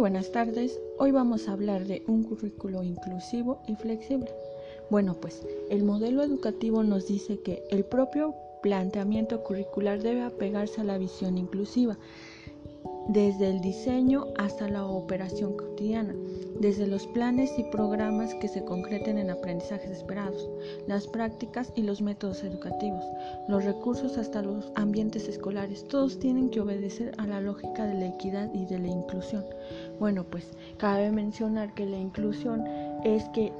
buenas tardes. Hoy vamos a hablar de un currículo inclusivo y flexible. Bueno, pues el modelo educativo nos dice que el propio planteamiento curricular debe apegarse a la visión inclusiva, desde el diseño hasta la operación cotidiana, desde los planes y programas que se concreten en aprendizajes esperados, las prácticas y los métodos educativos, los recursos hasta los ambientes escolares, todos tienen que obedecer a la lógica de la equidad y de la inclusión. Bueno, pues cabe mencionar que la inclusión es que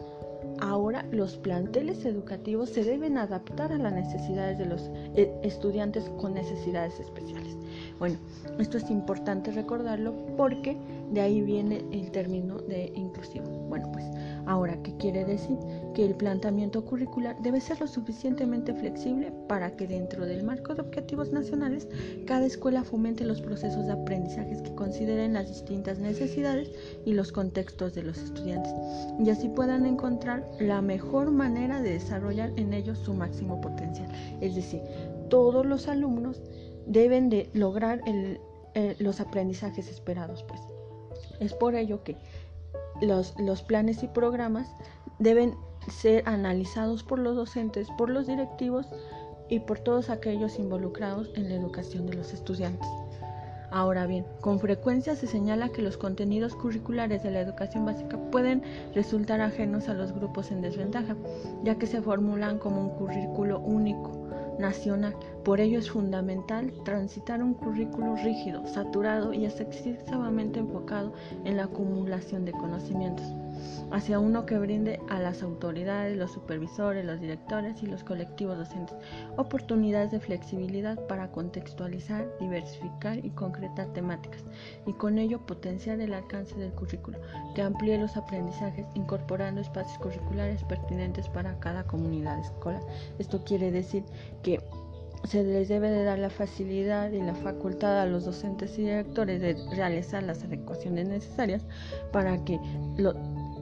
Ahora los planteles educativos se deben adaptar a las necesidades de los eh, estudiantes con necesidades especiales. Bueno, esto es importante recordarlo porque de ahí viene el término de inclusivo. Bueno, pues ahora, ¿qué quiere decir? Que el planteamiento curricular debe ser lo suficientemente flexible para que dentro del marco de objetivos nacionales cada escuela fomente los procesos de aprendizajes que consideren las distintas necesidades y los contextos de los estudiantes y así puedan encontrar la mejor manera de desarrollar en ellos su máximo potencial. Es decir, todos los alumnos deben de lograr eh, los aprendizajes esperados. Pues. Es por ello que los, los planes y programas deben ser analizados por los docentes, por los directivos y por todos aquellos involucrados en la educación de los estudiantes. Ahora bien, con frecuencia se señala que los contenidos curriculares de la educación básica pueden resultar ajenos a los grupos en desventaja, ya que se formulan como un currículo único nacional. Por ello es fundamental transitar un currículo rígido, saturado y excesivamente enfocado en la acumulación de conocimientos, hacia uno que brinde a las autoridades, los supervisores, los directores y los colectivos docentes oportunidades de flexibilidad para contextualizar, diversificar y concretar temáticas, y con ello potenciar el alcance del currículo, que amplíe los aprendizajes incorporando espacios curriculares pertinentes para cada comunidad escolar. Esto quiere decir que se les debe de dar la facilidad y la facultad a los docentes y directores de realizar las adecuaciones necesarias para que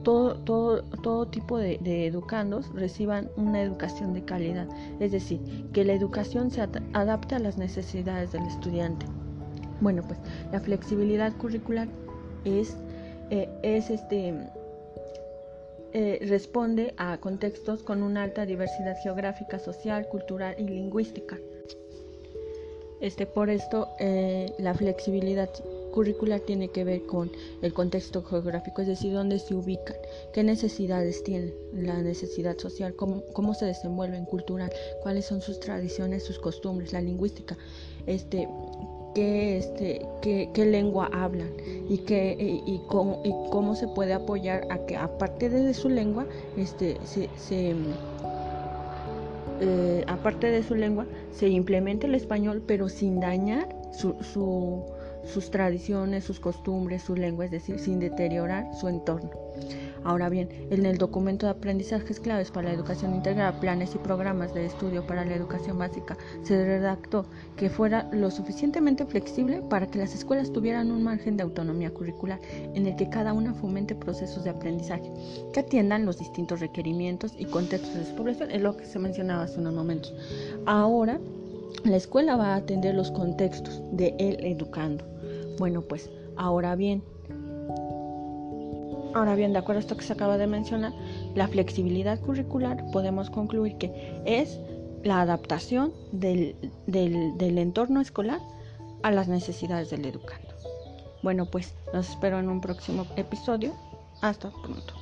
todo, todo, todo, tipo de, educandos reciban una educación de calidad, es decir, que la educación se adapte a las necesidades del estudiante. Bueno, pues la flexibilidad curricular es, eh, es este eh, responde a contextos con una alta diversidad geográfica, social, cultural y lingüística. Este, por esto, eh, la flexibilidad curricular tiene que ver con el contexto geográfico, es decir, dónde se ubican, qué necesidades tienen, la necesidad social, cómo, cómo se desenvuelven, cultural, cuáles son sus tradiciones, sus costumbres, la lingüística, este, qué, este, qué, qué lengua hablan y, qué, y, cómo, y cómo se puede apoyar a que aparte de su lengua este, se, se eh, aparte de su lengua se implemente el español pero sin dañar su, su, sus tradiciones, sus costumbres, su lengua, es decir, sin deteriorar su entorno. Ahora bien, en el documento de aprendizajes claves para la educación integral, planes y programas de estudio para la educación básica, se redactó que fuera lo suficientemente flexible para que las escuelas tuvieran un margen de autonomía curricular en el que cada una fomente procesos de aprendizaje que atiendan los distintos requerimientos y contextos de su población, es lo que se mencionaba hace unos momentos. Ahora, la escuela va a atender los contextos de el educando. Bueno, pues ahora bien, Ahora bien, de acuerdo a esto que se acaba de mencionar, la flexibilidad curricular podemos concluir que es la adaptación del, del, entorno escolar a las necesidades del educando. Bueno, pues los espero en un próximo episodio. Hasta pronto.